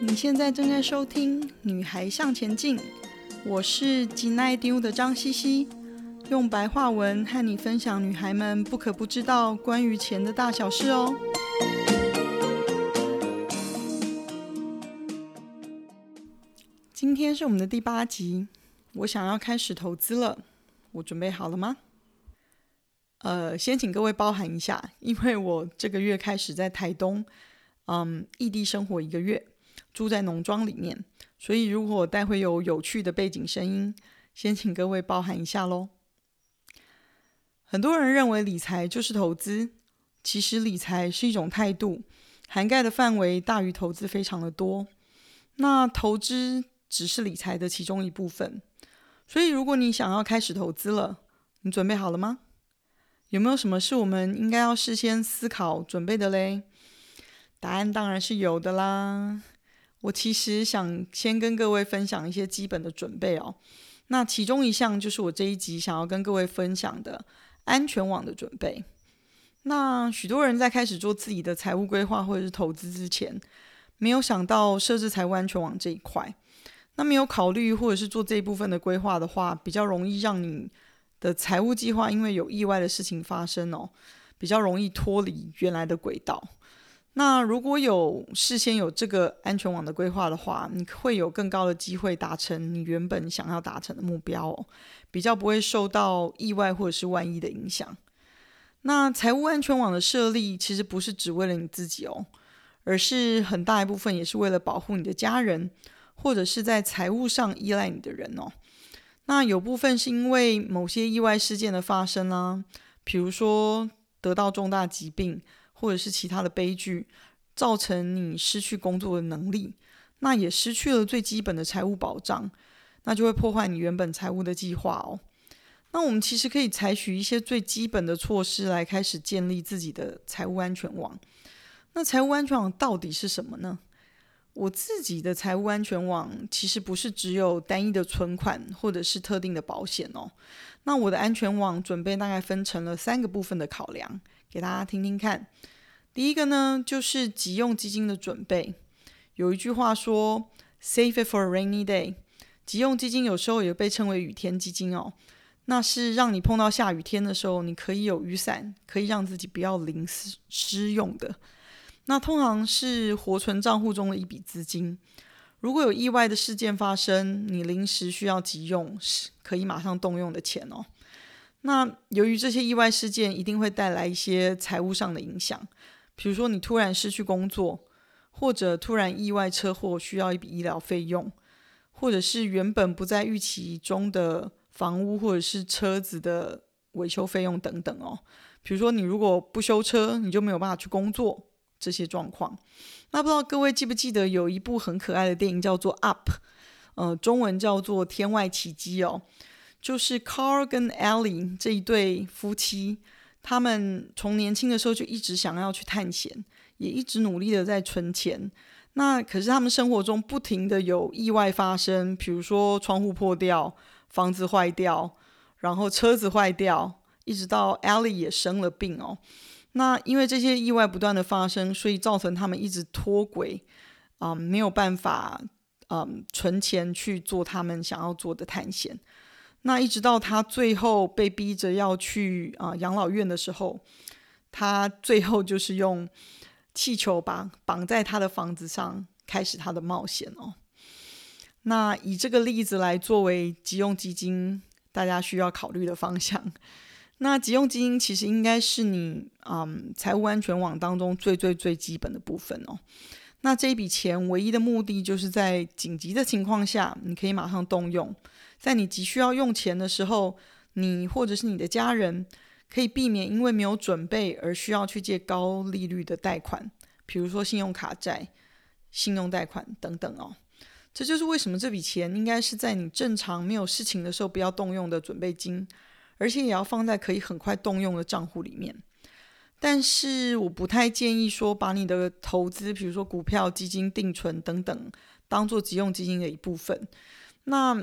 你现在正在收听《女孩向前进》，我是吉奈丢的张西西，用白话文和你分享女孩们不可不知道关于钱的大小事哦。今天是我们的第八集，我想要开始投资了，我准备好了吗？呃，先请各位包涵一下，因为我这个月开始在台东，嗯，异地生活一个月。住在农庄里面，所以如果待会有有趣的背景声音，先请各位包涵一下喽。很多人认为理财就是投资，其实理财是一种态度，涵盖的范围大于投资非常的多。那投资只是理财的其中一部分，所以如果你想要开始投资了，你准备好了吗？有没有什么是我们应该要事先思考准备的嘞？答案当然是有的啦。我其实想先跟各位分享一些基本的准备哦。那其中一项就是我这一集想要跟各位分享的安全网的准备。那许多人在开始做自己的财务规划或者是投资之前，没有想到设置财务安全网这一块。那没有考虑或者是做这一部分的规划的话，比较容易让你的财务计划因为有意外的事情发生哦，比较容易脱离原来的轨道。那如果有事先有这个安全网的规划的话，你会有更高的机会达成你原本想要达成的目标哦，比较不会受到意外或者是万一的影响。那财务安全网的设立其实不是只为了你自己哦，而是很大一部分也是为了保护你的家人，或者是在财务上依赖你的人哦。那有部分是因为某些意外事件的发生啊，比如说得到重大疾病。或者是其他的悲剧，造成你失去工作的能力，那也失去了最基本的财务保障，那就会破坏你原本财务的计划哦。那我们其实可以采取一些最基本的措施来开始建立自己的财务安全网。那财务安全网到底是什么呢？我自己的财务安全网其实不是只有单一的存款或者是特定的保险哦。那我的安全网准备大概分成了三个部分的考量，给大家听听看。第一个呢，就是急用基金的准备。有一句话说，“Save it for a rainy day”。急用基金有时候也被称为雨天基金哦。那是让你碰到下雨天的时候，你可以有雨伞，可以让自己不要淋湿用的。那通常是活存账户中的一笔资金。如果有意外的事件发生，你临时需要急用，是可以马上动用的钱哦。那由于这些意外事件一定会带来一些财务上的影响。比如说，你突然失去工作，或者突然意外车祸需要一笔医疗费用，或者是原本不在预期中的房屋或者是车子的维修费用等等哦。比如说，你如果不修车，你就没有办法去工作，这些状况。那不知道各位记不记得有一部很可爱的电影叫做《Up》，呃，中文叫做《天外奇迹》哦，就是 Carl 跟 Ellie 这一对夫妻。他们从年轻的时候就一直想要去探险，也一直努力的在存钱。那可是他们生活中不停的有意外发生，比如说窗户破掉、房子坏掉，然后车子坏掉，一直到 Ellie 也生了病哦。那因为这些意外不断的发生，所以造成他们一直脱轨，啊、没有办法，嗯，存钱去做他们想要做的探险。那一直到他最后被逼着要去啊养老院的时候，他最后就是用气球绑绑在他的房子上，开始他的冒险哦。那以这个例子来作为急用基金，大家需要考虑的方向。那急用基金其实应该是你嗯财务安全网当中最最最基本的部分哦。那这一笔钱唯一的目的就是在紧急的情况下，你可以马上动用。在你急需要用钱的时候，你或者是你的家人可以避免因为没有准备而需要去借高利率的贷款，比如说信用卡债、信用贷款等等哦。这就是为什么这笔钱应该是在你正常没有事情的时候不要动用的准备金，而且也要放在可以很快动用的账户里面。但是我不太建议说把你的投资，比如说股票、基金、定存等等，当做急用基金的一部分。那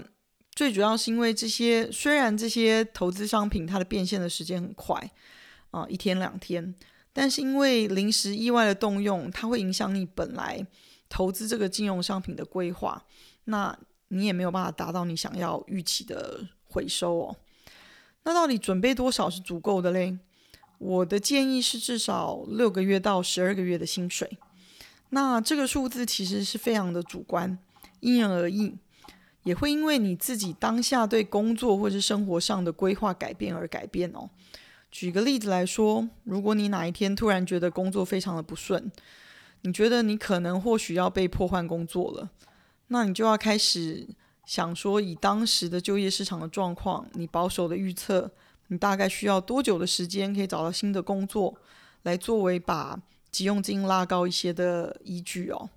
最主要是因为这些，虽然这些投资商品它的变现的时间很快，啊、一天两天，但是因为临时意外的动用，它会影响你本来投资这个金融商品的规划，那你也没有办法达到你想要预期的回收哦。那到底准备多少是足够的嘞？我的建议是至少六个月到十二个月的薪水。那这个数字其实是非常的主观，因人而异，也会因为你自己当下对工作或是生活上的规划改变而改变哦。举个例子来说，如果你哪一天突然觉得工作非常的不顺，你觉得你可能或许要被迫换工作了，那你就要开始。想说，以当时的就业市场的状况，你保守的预测，你大概需要多久的时间可以找到新的工作，来作为把急用金拉高一些的依据哦。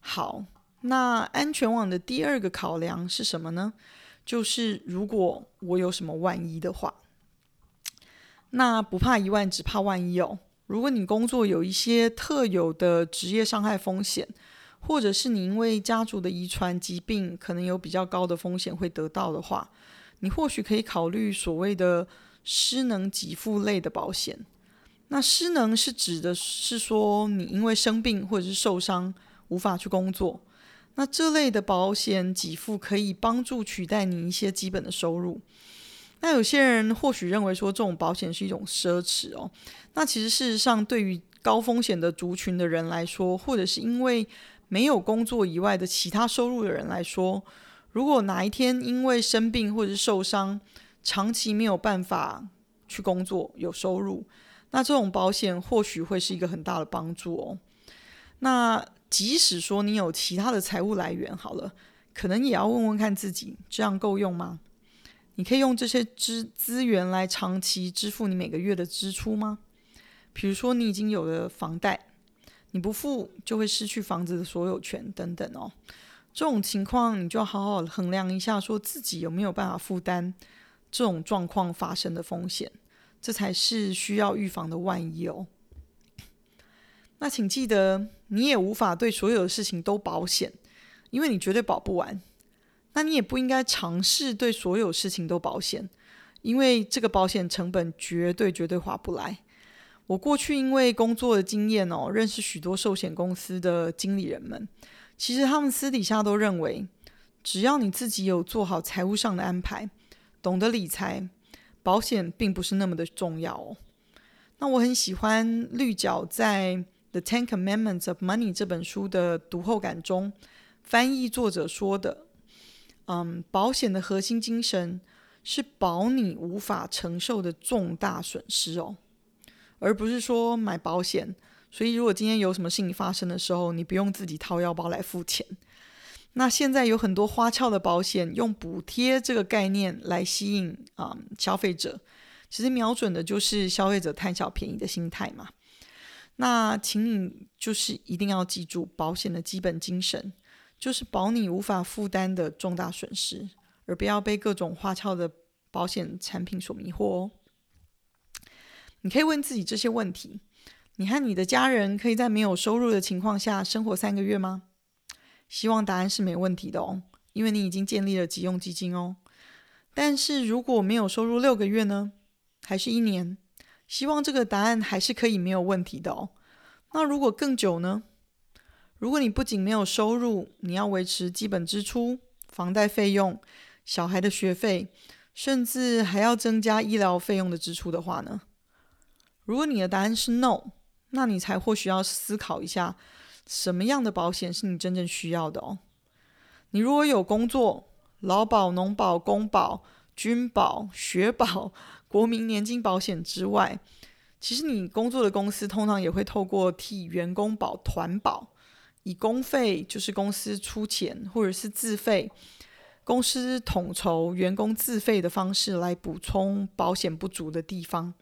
好，那安全网的第二个考量是什么呢？就是如果我有什么万一的话，那不怕一万，只怕万一哦。如果你工作有一些特有的职业伤害风险。或者是你因为家族的遗传疾病，可能有比较高的风险会得到的话，你或许可以考虑所谓的失能给付类的保险。那失能是指的是说你因为生病或者是受伤无法去工作，那这类的保险给付可以帮助取代你一些基本的收入。那有些人或许认为说这种保险是一种奢侈哦，那其实事实上对于高风险的族群的人来说，或者是因为没有工作以外的其他收入的人来说，如果哪一天因为生病或者是受伤，长期没有办法去工作有收入，那这种保险或许会是一个很大的帮助哦。那即使说你有其他的财务来源，好了，可能也要问问看自己，这样够用吗？你可以用这些资资源来长期支付你每个月的支出吗？比如说你已经有了房贷。你不付就会失去房子的所有权等等哦，这种情况你就要好好衡量一下，说自己有没有办法负担这种状况发生的风险，这才是需要预防的万一哦。那请记得，你也无法对所有的事情都保险，因为你绝对保不完。那你也不应该尝试对所有事情都保险，因为这个保险成本绝对绝对划不来。我过去因为工作的经验哦，认识许多寿险公司的经理人们。其实他们私底下都认为，只要你自己有做好财务上的安排，懂得理财，保险并不是那么的重要哦。那我很喜欢绿角在《The Ten Commandments of Money》这本书的读后感中，翻译作者说的：“嗯，保险的核心精神是保你无法承受的重大损失哦。”而不是说买保险，所以如果今天有什么事情发生的时候，你不用自己掏腰包来付钱。那现在有很多花俏的保险，用补贴这个概念来吸引啊、消费者，其实瞄准的就是消费者贪小便宜的心态嘛。那请你就是一定要记住，保险的基本精神就是保你无法负担的重大损失，而不要被各种花俏的保险产品所迷惑哦。你可以问自己这些问题：你和你的家人可以在没有收入的情况下生活三个月吗？希望答案是没问题的哦，因为你已经建立了急用基金哦。但是如果没有收入六个月呢？还是一年？希望这个答案还是可以没有问题的哦。那如果更久呢？如果你不仅没有收入，你要维持基本支出、房贷费用、小孩的学费，甚至还要增加医疗费用的支出的话呢？如果你的答案是 no，那你才或许要思考一下，什么样的保险是你真正需要的哦。你如果有工作，劳保、农保、公保、军保、学保、国民年金保险之外，其实你工作的公司通常也会透过替员工保团保，以公费就是公司出钱或者是自费，公司统筹员工自费的方式来补充保险不足的地方。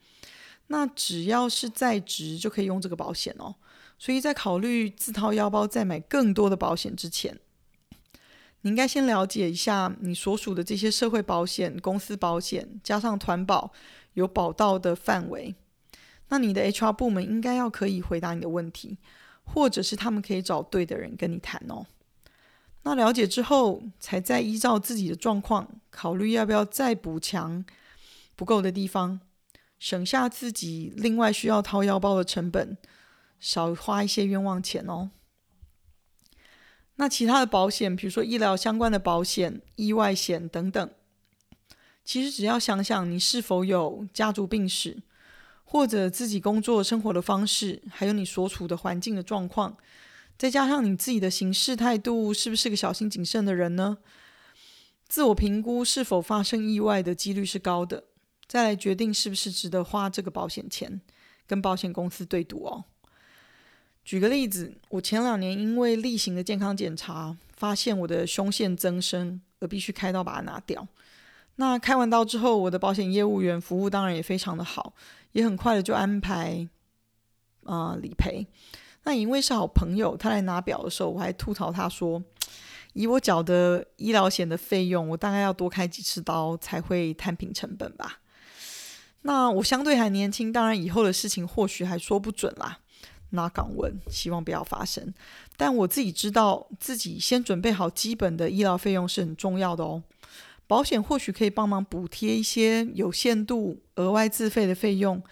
那只要是在职就可以用这个保险哦，所以在考虑自掏腰包再买更多的保险之前，你应该先了解一下你所属的这些社会保险、公司保险加上团保有保到的范围。那你的 HR 部门应该要可以回答你的问题，或者是他们可以找对的人跟你谈哦。那了解之后，才再依照自己的状况考虑要不要再补强不够的地方。省下自己另外需要掏腰包的成本，少花一些冤枉钱哦。那其他的保险，比如说医疗相关的保险、意外险等等，其实只要想想你是否有家族病史，或者自己工作生活的方式，还有你所处的环境的状况，再加上你自己的行事态度，是不是个小心谨慎的人呢？自我评估是否发生意外的几率是高的，再来决定是不是值得花这个保险钱，跟保险公司对赌哦。举个例子，我前两年因为例行的健康检查，发现我的胸腺增生，而必须开刀把它拿掉。那开完刀之后，我的保险业务员服务当然也非常的好，也很快的就安排啊、理赔。那因为是好朋友，他来拿表的时候，我还吐槽他说，以我缴的医疗险的费用，我大概要多开几次刀才会摊平成本吧。那我相对还年轻，当然以后的事情或许还说不准啦。拿港文，希望不要发生。但我自己知道自己先准备好基本的医疗费用是很重要的哦。保险或许可以帮忙补贴一些有限度额外自费的费用，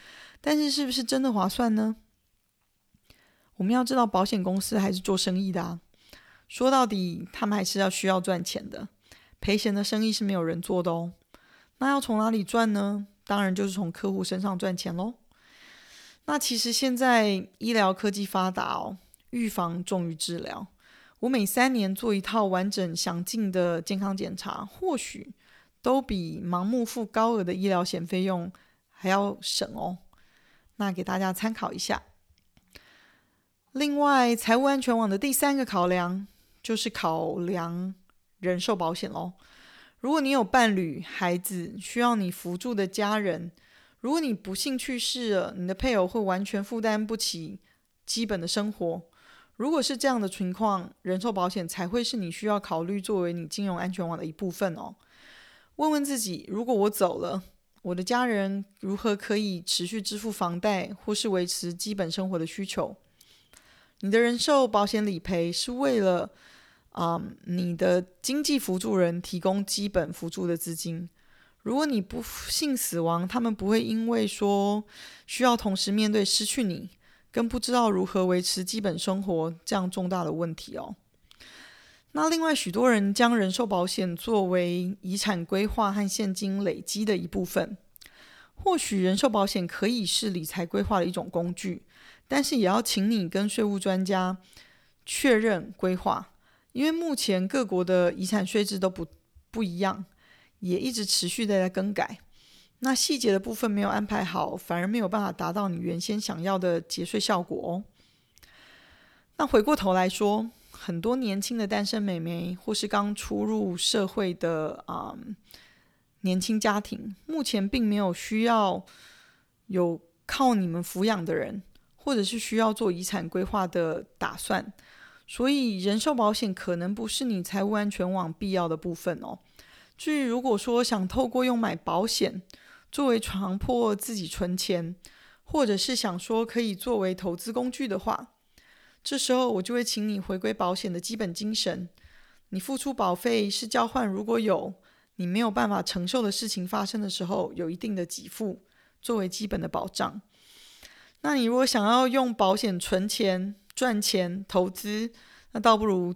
但是是不是真的划算呢？我们要知道，保险公司还是做生意的啊。说到底，他们还是要需要赚钱的。赔钱的生意是没有人做的哦。那要从哪里赚呢？当然就是从客户身上赚钱喽。那其实现在医疗科技发达哦，预防重于治疗。我每三年做一套完整详尽的健康检查，或许都比盲目付高额的医疗险费用还要省哦。那给大家参考一下。另外，财务安全网的第三个考量就是考量人寿保险喽。如果你有伴侣、孩子需要你扶助的家人。如果你不幸去世了，你的配偶会完全负担不起基本的生活。如果是这样的情况，人寿保险才会是你需要考虑作为你金融安全网的一部分哦。问问自己，如果我走了，我的家人如何可以持续支付房贷或是维持基本生活的需求？你的人寿保险理赔是为了啊、嗯，你的经济辅助人提供基本辅助的资金。如果你不幸死亡，他们不会因为说需要同时面对失去你，跟不知道如何维持基本生活这样重大的问题哦。那另外，许多人将人寿保险作为遗产规划和现金累积的一部分。或许人寿保险可以是理财规划的一种工具，但是也要请你跟税务专家确认规划，因为目前各国的遗产税制都不不一样。也一直持续的在更改，那细节的部分没有安排好，反而没有办法达到你原先想要的节税效果哦。那回过头来说，很多年轻的单身美眉或是刚初入社会的啊、年轻家庭，目前并没有需要有靠你们抚养的人，或者是需要做遗产规划的打算，所以人寿保险可能不是你财务安全网必要的部分哦。至于如果说想透过用买保险作为强迫自己存钱，或者是想说可以作为投资工具的话，这时候我就会请你回归保险的基本精神。你付出保费是交换，如果有你没有办法承受的事情发生的时候，有一定的给付作为基本的保障。那你如果想要用保险存钱、赚钱、投资，那倒不如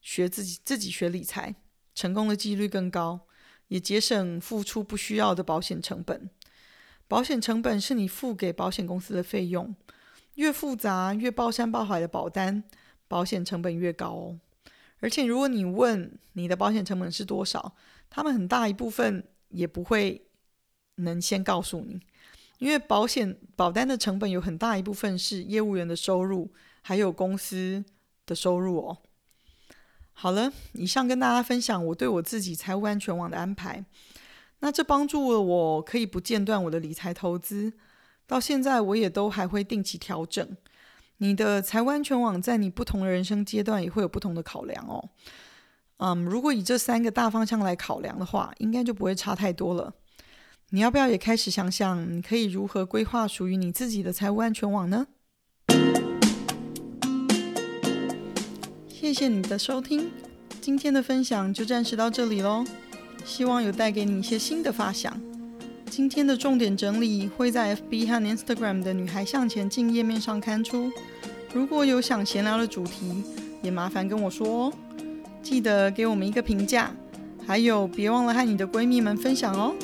学自己自己学理财，成功的几率更高。也节省付出不需要的保险成本。保险成本是你付给保险公司的费用，越复杂越包山包海的保单，保险成本越高哦。而且如果你问你的保险成本是多少，他们很大一部分也不会能先告诉你，因为保险保单的成本有很大一部分是业务员的收入，还有公司的收入哦。好了，以上跟大家分享我对我自己财务安全网的安排。那这帮助了我可以不间断我的理财投资，到现在我也都还会定期调整。你的财务安全网在你不同的人生阶段也会有不同的考量哦。嗯，如果以这三个大方向来考量的话，应该就不会差太多了。你要不要也开始想想，你可以如何规划属于你自己的财务安全网呢？谢谢你的收听，今天的分享就暂时到这里喽。希望有带给你一些新的发想。今天的重点整理会在 FB 和 Instagram 的“女孩向前进”页面上刊出。如果有想闲聊的主题，也麻烦跟我说哦。记得给我们一个评价，还有别忘了和你的闺蜜们分享哦。